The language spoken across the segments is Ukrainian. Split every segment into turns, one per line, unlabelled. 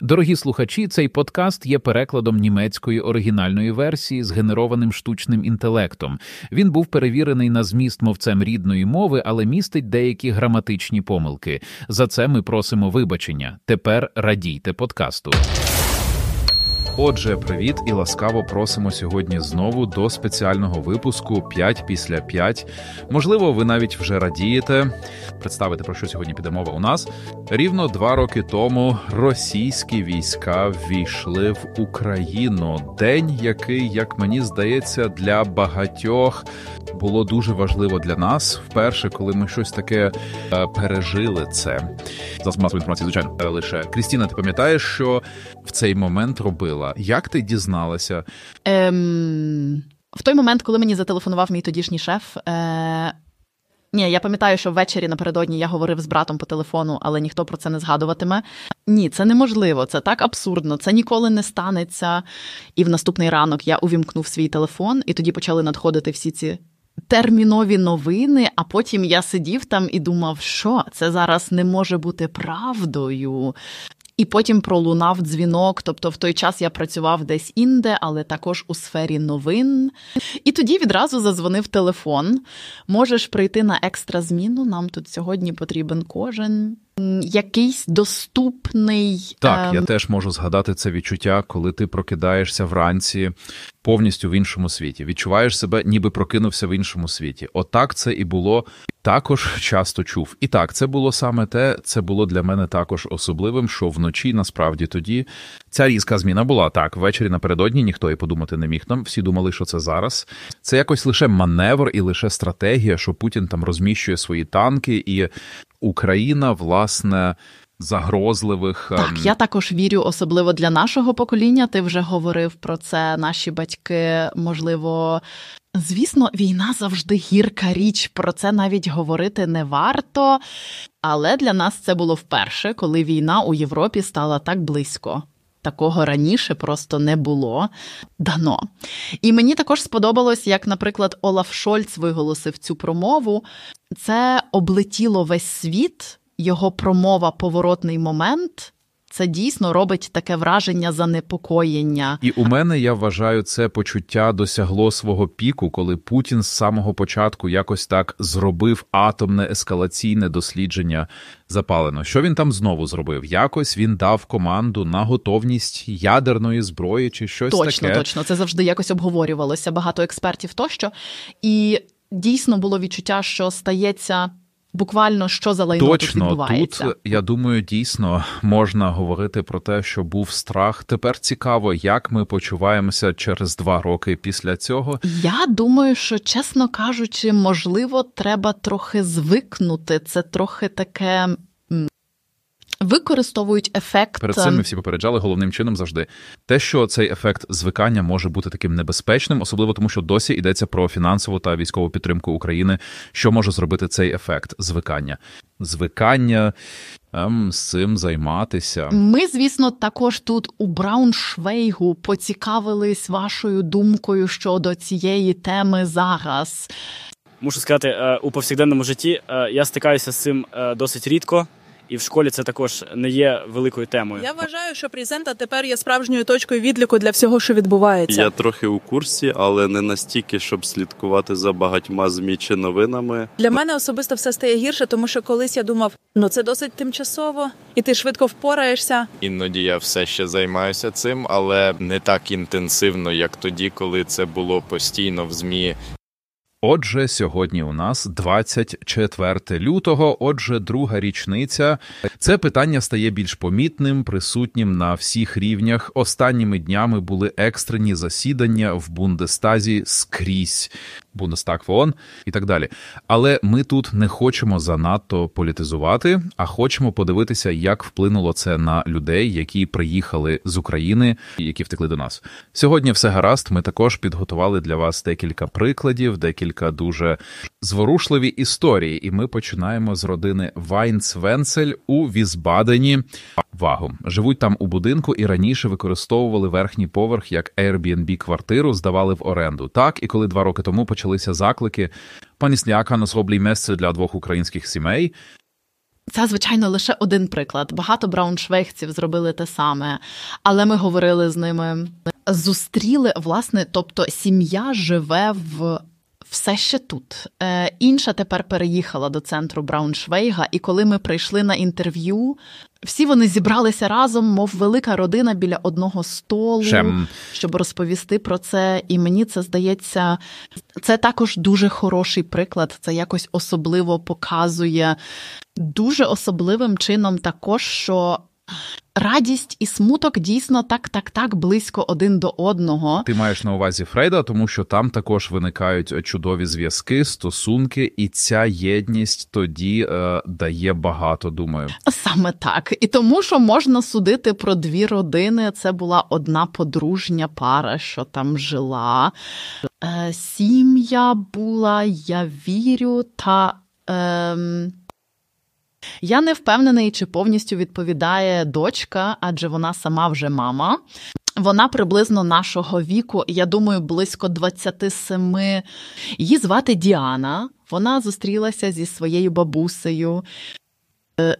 Дорогі слухачі, цей подкаст є перекладом німецької оригінальної версії з генерованим штучним інтелектом. Він був перевірений на зміст мовцем рідної мови, але містить деякі граматичні помилки. За це ми просимо вибачення. Тепер радійте подкасту. Отже, привіт і ласкаво просимо сьогодні знову до спеціального випуску 5 після 5. Можливо, ви навіть вже радієте представити про що сьогодні піде мова у нас. Рівно два роки тому російські війська ввійшли в Україну. День, який, як мені здається, для багатьох було дуже важливо для нас. Вперше, коли ми щось таке е, пережили, це за масової інформації, звичайно, лише Крістіна. Ти пам'ятаєш, що в цей момент робила? Як ти дізналася?
Ем... В той момент, коли мені зателефонував мій тодішній шеф, е, ні, я пам'ятаю, що ввечері напередодні я говорив з братом по телефону, але ніхто про це не згадуватиме. Ні, це неможливо, це так абсурдно, це ніколи не станеться. І в наступний ранок я увімкнув свій телефон, і тоді почали надходити всі ці. Термінові новини, а потім я сидів там і думав, що це зараз не може бути правдою. І потім пролунав дзвінок. Тобто, в той час я працював десь інде, але також у сфері новин. І тоді відразу зазвонив телефон. Можеш прийти на екстра зміну. Нам тут сьогодні потрібен кожен. Якийсь доступний
так, ем... я теж можу згадати це відчуття, коли ти прокидаєшся вранці повністю в іншому світі. Відчуваєш себе, ніби прокинувся в іншому світі. Отак це і було також часто чув. І так, це було саме те, це було для мене також особливим, що вночі насправді тоді ця різка зміна була так. Ввечері напередодні ніхто і подумати не міг нам. Всі думали, що це зараз. Це якось лише маневр і лише стратегія, що Путін там розміщує свої танки, і Україна, власне. Загрозливих
так, ем, я також вірю, особливо для нашого покоління. Ти вже говорив про це. Наші батьки, можливо, Звісно, війна завжди гірка річ, про це навіть говорити не варто. Але для нас це було вперше, коли війна у Європі стала так близько. Такого раніше просто не було дано. І мені також сподобалось, як, наприклад, Олаф Шольц виголосив цю промову. Це облетіло весь світ, його промова поворотний момент це дійсно робить таке враження занепокоєння.
І у мене я вважаю, це почуття досягло свого піку, коли Путін з самого початку якось так зробив атомне ескалаційне дослідження запалено. Що він там знову зробив? Якось він дав команду на готовність ядерної зброї чи щось
точно,
таке.
Точно, точно. Це завжди якось обговорювалося. Багато експертів тощо. І дійсно було відчуття, що стається буквально що за лайно
Точно,
тут відбувається.
Тут, я думаю, дійсно можна говорити про те, що був страх. Тепер цікаво, як ми почуваємося через два роки після цього.
Я думаю, що чесно кажучи, можливо, треба трохи звикнути. Це трохи таке використовують ефект.
Перед цим ми всі попереджали головним чином завжди те, що цей ефект звикання може бути таким небезпечним, особливо тому, що досі йдеться про фінансову та військову підтримку України. Що може зробити цей ефект звикання? Звикання ем, з цим займатися.
Ми, звісно, також тут у Брауншвейгу поцікавились вашою думкою щодо цієї теми зараз.
Мушу сказати, е, у повсякденному житті е, я стикаюся з цим е, досить рідко і в школі це також не є великою темою.
Я вважаю, що презента тепер є справжньою точкою відліку для всього, що відбувається.
Я трохи у курсі, але не настільки, щоб слідкувати за багатьма змі чи новинами.
Для мене особисто все стає гірше, тому що колись я думав, ну це досить тимчасово, і ти швидко впораєшся.
Іноді я все ще займаюся цим, але не так інтенсивно, як тоді, коли це було постійно в змі
Отже, сьогодні у нас 24 лютого. Отже, друга річниця. Це питання стає більш помітним, присутнім на всіх рівнях. Останніми днями були екстрені засідання в Бундестазі скрізь. Бундестаг ФОН і так далі. Але ми тут не хочемо занадто політизувати, а хочемо подивитися, як вплинуло це на людей, які приїхали з України, які втекли до нас. Сьогодні все гаразд. Ми також підготували для вас декілька прикладів, декілька дуже зворушливі історії. І ми починаємо з родини Вайнц Венцель у Візбадені. Вагу живуть там у будинку і раніше використовували верхній поверх як Airbnb квартиру, здавали в оренду. Так і коли два роки тому почалися заклики, пані Сляка на зроблій місце для двох українських сімей.
Це, звичайно, лише один приклад. Багато брауншвейгців зробили те саме, але ми говорили з ними, зустріли, власне, тобто сім'я живе в. Все ще тут. Е, Інша тепер переїхала до центру Брауншвейга, і коли ми прийшли на інтерв'ю, всі вони зібралися разом, мов велика родина біля одного столу,
Шем.
щоб розповісти про це. І мені це здається, це також дуже хороший приклад. Це якось особливо показує дуже особливим чином, також що. Радість і смуток дійсно так, так, так близько один до одного.
Ти маєш на увазі Фрейда, тому що там також виникають чудові зв'язки, стосунки, і ця єдність тоді е, дає багато. Думаю,
Саме так. І тому, що можна судити про дві родини, це була одна подружня пара, що там жила. Е, Сім'я була, я вірю, та. Ем... Я не впевнений, чи повністю відповідає дочка, адже вона сама вже мама. Вона приблизно нашого віку, я думаю, близько 27. Її звати Діана. Вона зустрілася зі своєю бабусею,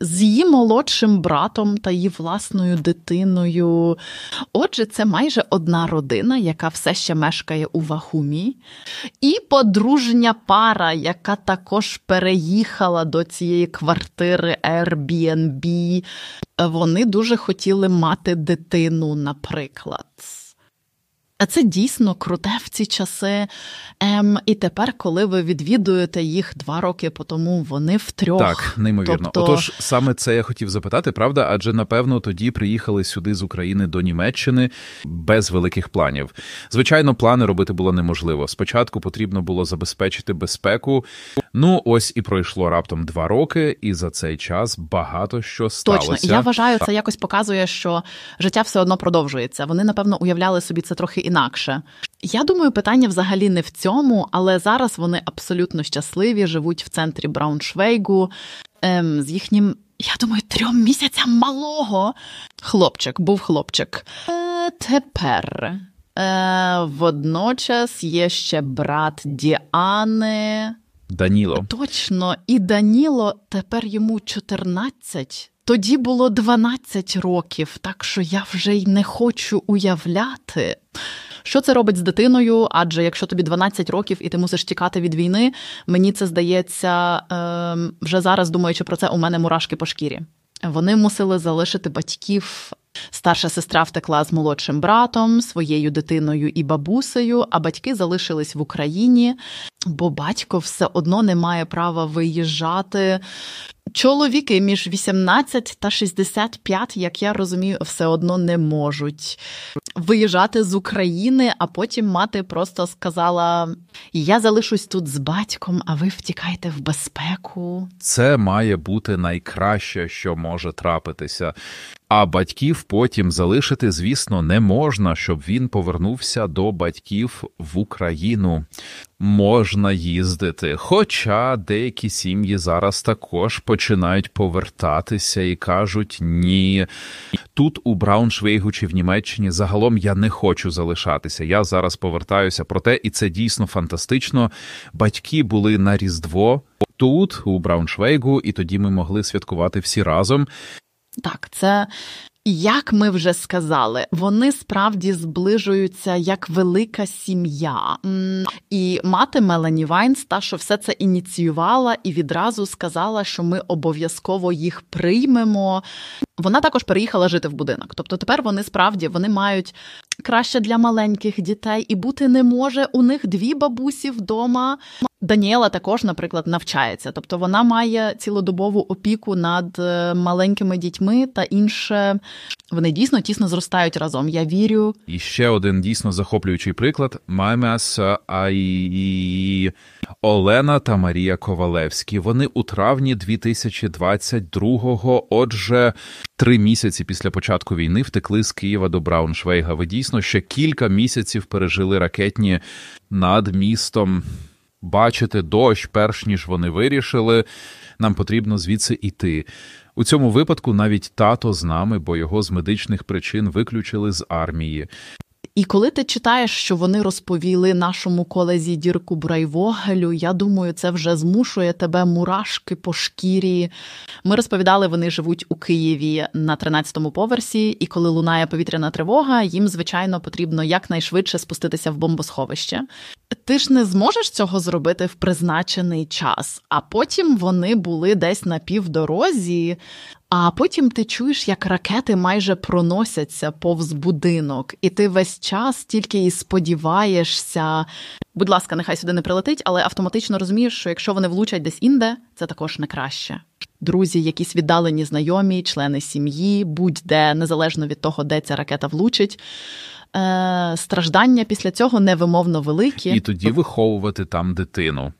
з її молодшим братом та її власною дитиною. Отже, це майже одна родина, яка все ще мешкає у Вахумі, і подружня пара, яка також переїхала до цієї квартири Airbnb. Вони дуже хотіли мати дитину, наприклад. А це дійсно круте в ці часи. Ем, І тепер, коли ви відвідуєте їх два роки по тому, вони втрьох.
так неймовірно.
Тобто-
Отож, саме це я хотів запитати, правда? Адже напевно тоді приїхали сюди з України до Німеччини без великих планів. Звичайно, плани робити було неможливо. Спочатку потрібно було забезпечити безпеку. Ну ось і пройшло раптом два роки, і за цей час багато що сталося.
Точно, я вважаю, це якось показує, що життя все одно продовжується. Вони, напевно, уявляли собі це трохи інакше. Я думаю, питання взагалі не в цьому, але зараз вони абсолютно щасливі, живуть в центрі Брауншвейгу ем, з їхнім, я думаю, трьом місяцям малого. Хлопчик, був хлопчик. Е, тепер. Е, водночас є ще брат Діани.
Даніло.
Точно, і Даніло тепер йому 14. Тоді було 12 років, так що я вже й не хочу уявляти. Що це робить з дитиною? Адже якщо тобі 12 років і ти мусиш тікати від війни, мені це здається е, вже зараз, думаючи про це, у мене мурашки по шкірі. Вони мусили залишити батьків. Старша сестра втекла з молодшим братом, своєю дитиною і бабусею, а батьки залишились в Україні, бо батько все одно не має права виїжджати. Чоловіки між 18 та 65, як я розумію, все одно не можуть виїжджати з України, а потім мати просто сказала: Я залишусь тут з батьком, а ви втікайте в безпеку.
Це має бути найкраще, що може трапитися. А батьків потім залишити, звісно, не можна, щоб він повернувся до батьків в Україну. Можна їздити. Хоча деякі сім'ї зараз також починають повертатися і кажуть ні. Тут у Брауншвейгу чи в Німеччині загалом я не хочу залишатися. Я зараз повертаюся. Проте, і це дійсно фантастично. Батьки були на Різдво тут, у Брауншвейгу, і тоді ми могли святкувати всі разом.
Так, це. Як ми вже сказали, вони справді зближуються як велика сім'я. І мати Мелані Вайнс, та що все це ініціювала і відразу сказала, що ми обов'язково їх приймемо. Вона також переїхала жити в будинок. Тобто тепер вони справді вони мають краще для маленьких дітей, і бути не може. У них дві бабусі вдома. Даніела також, наприклад, навчається, тобто вона має цілодобову опіку над е, маленькими дітьми та інше. Вони дійсно тісно зростають разом. Я вірю.
І ще один дійсно захоплюючий приклад: Маймес Аї Олена та Марія Ковалевські. Вони у травні 2022-го, отже, три місяці після початку війни втекли з Києва до Брауншвейга. Ви дійсно ще кілька місяців пережили ракетні над містом. Бачити дощ, перш ніж вони вирішили, нам потрібно звідси йти. У цьому випадку навіть тато з нами, бо його з медичних причин виключили з армії.
І коли ти читаєш, що вони розповіли нашому колезі Дірку Брайвогелю, я думаю, це вже змушує тебе мурашки по шкірі. Ми розповідали, вони живуть у Києві на 13-му поверсі, і коли лунає повітряна тривога, їм, звичайно, потрібно якнайшвидше спуститися в бомбосховище. Ти ж не зможеш цього зробити в призначений час, а потім вони були десь на півдорозі. А потім ти чуєш, як ракети майже проносяться повз будинок, і ти весь час тільки і сподіваєшся. Будь ласка, нехай сюди не прилетить, але автоматично розумієш, що якщо вони влучать десь інде, це також не краще. Друзі, якісь віддалені знайомі, члени сім'ї, будь-де, незалежно від того, де ця ракета влучить. Е, Страждання після цього невимовно великі.
І тоді виховувати там дитину.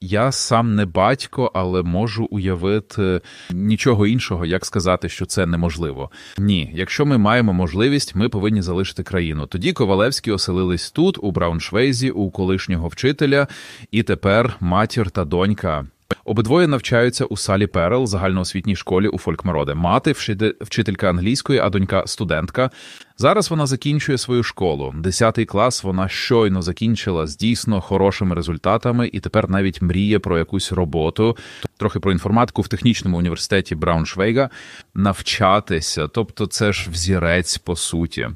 Я сам не батько, але можу уявити нічого іншого, як сказати, що це неможливо. Ні, якщо ми маємо можливість, ми повинні залишити країну. Тоді Ковалевські оселились тут, у Брауншвейзі, у колишнього вчителя, і тепер матір та донька. Обидвоє навчаються у Салі Перел, загальноосвітній школі у Фолькмароде. Мати вчителька англійської, а донька студентка. Зараз вона закінчує свою школу. Десятий клас вона щойно закінчила з дійсно хорошими результатами і тепер навіть мріє про якусь роботу. Трохи про інформатику в технічному університеті Брауншвейга навчатися. Тобто, це ж взірець по суті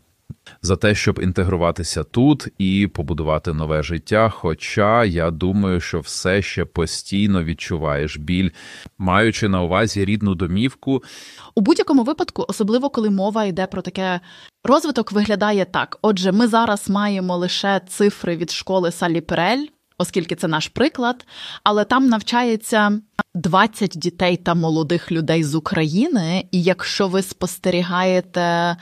за те, щоб інтегруватися тут і побудувати нове життя. Хоча я думаю, що все ще постійно відчуваєш біль, маючи на увазі рідну домівку.
У будь-якому випадку, особливо коли мова йде про таке розвиток, виглядає так. Отже, ми зараз маємо лише цифри від школи Салі Перель, оскільки це наш приклад, але там навчається 20 дітей та молодих людей з України. І якщо ви спостерігаєте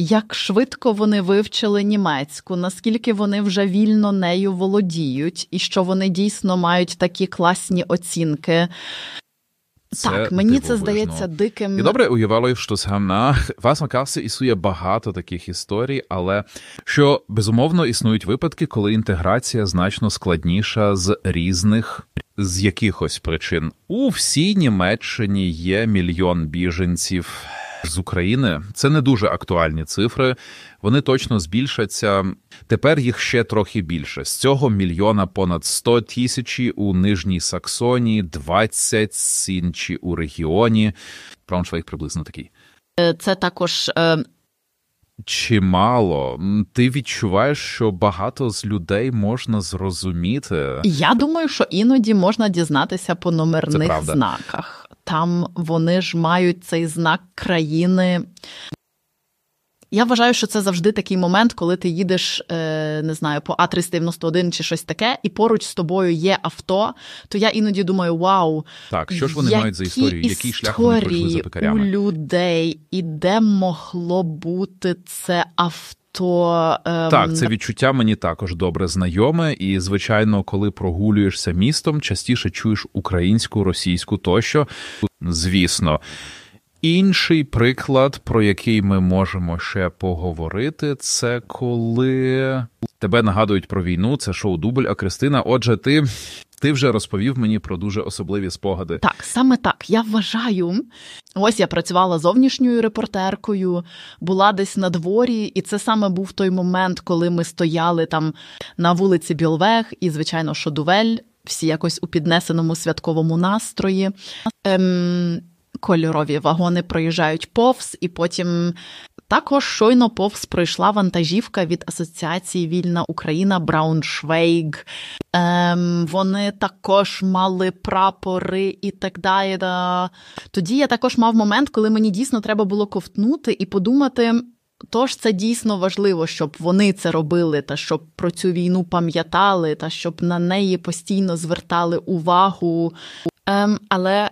як швидко вони вивчили німецьку, наскільки вони вже вільно нею володіють, і що вони дійсно мають такі класні оцінки.
Це
так, мені
дивовижно.
це здається диким.
І добре уявило, що саме вас на Каси існує багато таких історій, але що безумовно існують випадки, коли інтеграція значно складніша з різних з якихось причин. У всій Німеччині є мільйон біженців з України. Це не дуже актуальні цифри. Вони точно збільшаться. Тепер їх ще трохи більше. З цього мільйона понад 100 тисячі у Нижній Саксонії, 20 інші у регіоні. Брауншвейг приблизно такий.
Е, це також. Е...
Чимало. Ти відчуваєш, що багато з людей можна зрозуміти.
Я думаю, що іноді можна дізнатися по номерних знаках там вони ж мають цей знак країни. Я вважаю, що це завжди такий момент, коли ти їдеш, е, не знаю, по А391 чи щось таке, і поруч з тобою є авто. То я іноді думаю, вау,
так що ж вони мають за історію? Який шлях вони пройшли за пекарями?
у людей, і де могло бути це авто? То ем...
так, це відчуття мені також добре знайоме, і звичайно, коли прогулюєшся містом, частіше чуєш українську, російську тощо. Звісно, інший приклад, про який ми можемо ще поговорити, це коли тебе нагадують про війну. Це шоу Дубль, а Кристина. Отже, ти ти вже розповів мені про дуже особливі спогади.
Так, саме так. Я вважаю. Ось я працювала зовнішньою репортеркою, була десь на дворі, і це саме був той момент, коли ми стояли там на вулиці Білвег, і, звичайно, Шодувель, всі якось у піднесеному святковому настрої. Ем, Кольорові вагони проїжджають повз, і потім також щойно повз пройшла вантажівка від Асоціації Вільна Україна Брауншвейг. Ем, Вони також мали прапори і так далі. Тоді я також мав момент, коли мені дійсно треба було ковтнути і подумати. Тож це дійсно важливо, щоб вони це робили, та щоб про цю війну пам'ятали, та щоб на неї постійно звертали увагу. Ем, Але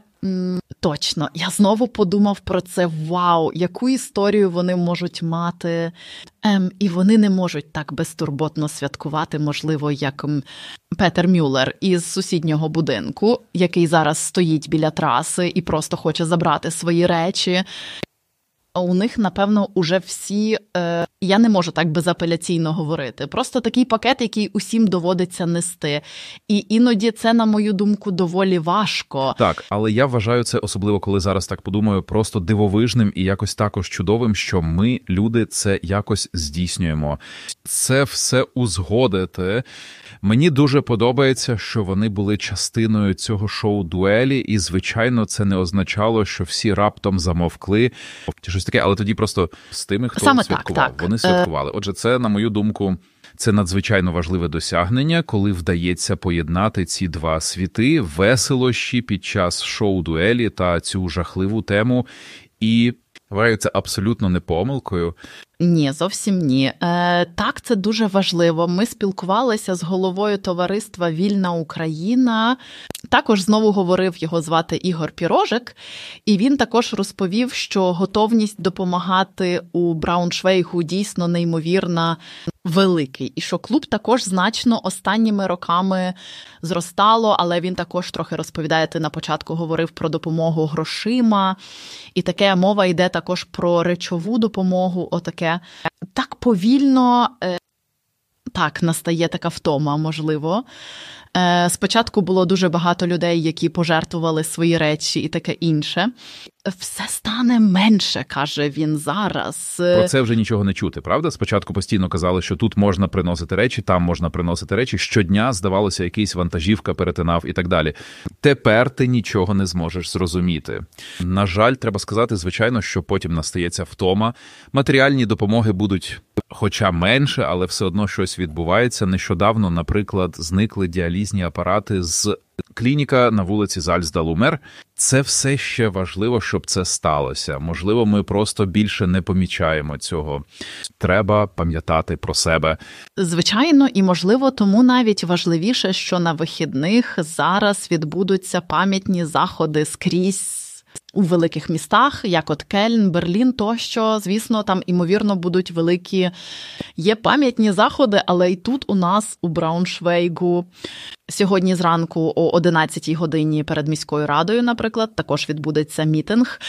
Точно, я знову подумав про це. Вау, яку історію вони можуть мати, ем, і вони не можуть так безтурботно святкувати, можливо, як Петер Мюллер із сусіднього будинку, який зараз стоїть біля траси і просто хоче забрати свої речі. У них, напевно, уже всі. Е, я не можу так безапеляційно говорити. Просто такий пакет, який усім доводиться нести. І іноді це, на мою думку, доволі важко.
Так, але я вважаю це особливо, коли зараз так подумаю, просто дивовижним і якось також чудовим, що ми, люди, це якось здійснюємо. Це все узгодити. Мені дуже подобається, що вони були частиною цього шоу дуелі, і звичайно, це не означало, що всі раптом замовкли щось таке, але тоді просто з тими, хто
Саме
святкував,
так, так.
вони святкували. Отже, це на мою думку. Це надзвичайно важливе досягнення, коли вдається поєднати ці два світи веселощі під час шоу дуелі та цю жахливу тему. І вважаю це абсолютно не помилкою.
Ні, зовсім ні. Е, Так, це дуже важливо. Ми спілкувалися з головою товариства Вільна Україна. Також знову говорив його звати Ігор Пірожик, і він також розповів, що готовність допомагати у Брауншвейгу дійсно неймовірна. Великий, і що клуб також значно останніми роками зростало, але він також трохи розповідає. Ти на початку говорив про допомогу грошима, і таке мова йде також про речову допомогу. Отаке так повільно е, так настає така втома, можливо. Е, спочатку було дуже багато людей, які пожертвували свої речі і таке інше. Все стане менше, каже він зараз.
Про це вже нічого не чути, правда? Спочатку постійно казали, що тут можна приносити речі, там можна приносити речі. Щодня здавалося, якийсь вантажівка перетинав і так далі. Тепер ти нічого не зможеш зрозуміти. На жаль, треба сказати, звичайно, що потім настається втома. Матеріальні допомоги будуть, хоча менше, але все одно щось відбувається. Нещодавно, наприклад, зникли діалізні апарати з клініка на вулиці Зальздалумер. Це все ще важливо, щоб це сталося. Можливо, ми просто більше не помічаємо цього. Треба пам'ятати про себе.
Звичайно, і можливо, тому навіть важливіше, що на вихідних зараз відбудуться пам'ятні заходи скрізь. У великих містах, як от Кельн, Берлін, тощо, звісно, там імовірно будуть великі є пам'ятні заходи, але і тут у нас у Брауншвейгу сьогодні зранку о 11-й годині перед міською радою, наприклад, також відбудеться мітинг.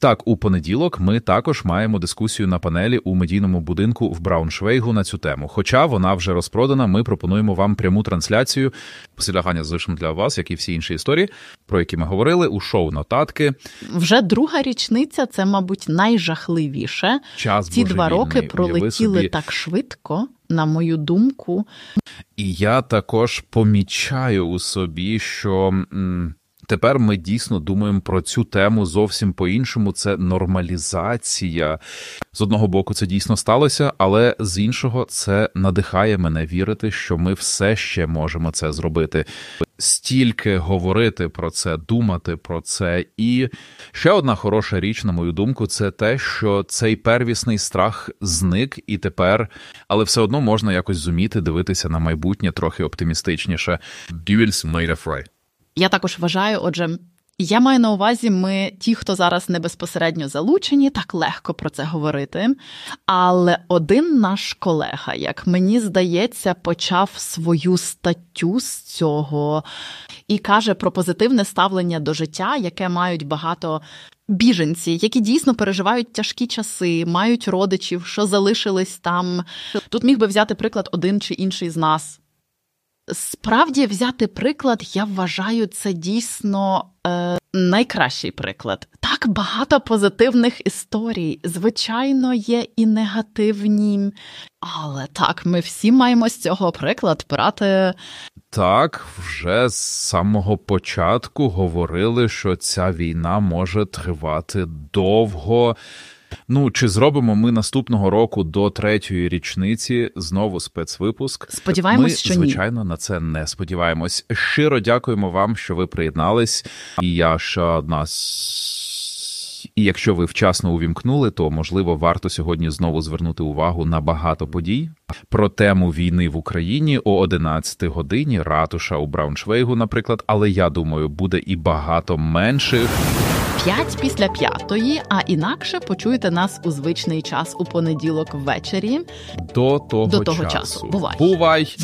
Так, у понеділок ми також маємо дискусію на панелі у медійному будинку в Брауншвейгу на цю тему. Хоча вона вже розпродана, ми пропонуємо вам пряму трансляцію. Посилягання залишимо для вас, як і всі інші історії, про які ми говорили у шоу нотатки.
Вже друга річниця. Це, мабуть, найжахливіше.
Час
ці два роки пролетіли так швидко, на мою думку.
І я також помічаю у собі, що м, тепер ми дійсно думаємо про цю тему зовсім по-іншому. Це нормалізація. З одного боку, це дійсно сталося, але з іншого, це надихає мене вірити, що ми все ще можемо це зробити. Стільки говорити про це, думати про це. І ще одна хороша річ, на мою думку, це те, що цей первісний страх зник і тепер, але все одно можна якось зуміти дивитися на майбутнє трохи оптимістичніше. Duels made a fry.
Я також вважаю, отже, я маю на увазі, ми, ті, хто зараз не безпосередньо залучені, так легко про це говорити. Але один наш колега, як мені здається, почав свою статтю з цього і каже про позитивне ставлення до життя, яке мають багато. Біженці, які дійсно переживають тяжкі часи, мають родичів, що залишились там. Тут міг би взяти приклад один чи інший з нас. Справді взяти приклад, я вважаю, це дійсно е, найкращий приклад. Так багато позитивних історій. Звичайно, є і негативні, але так, ми всі маємо з цього приклад брати.
Так, вже з самого початку говорили, що ця війна може тривати довго. Ну, чи зробимо ми наступного року до третьої річниці знову спецвипуск?
Сподіваємось,
ми,
що ні.
звичайно, на це не сподіваємось. Щиро дякуємо вам, що ви приєднались. І я ще одна. І якщо ви вчасно увімкнули, то можливо варто сьогодні знову звернути увагу на багато подій. Про тему війни в Україні о 11 годині ратуша у Брауншвейгу, наприклад. Але я думаю, буде і багато менших.
П'ять після п'ятої, а інакше почуєте нас у звичний час у понеділок ввечері.
До того,
До того
часу.
часу. Бувай.
Бувай.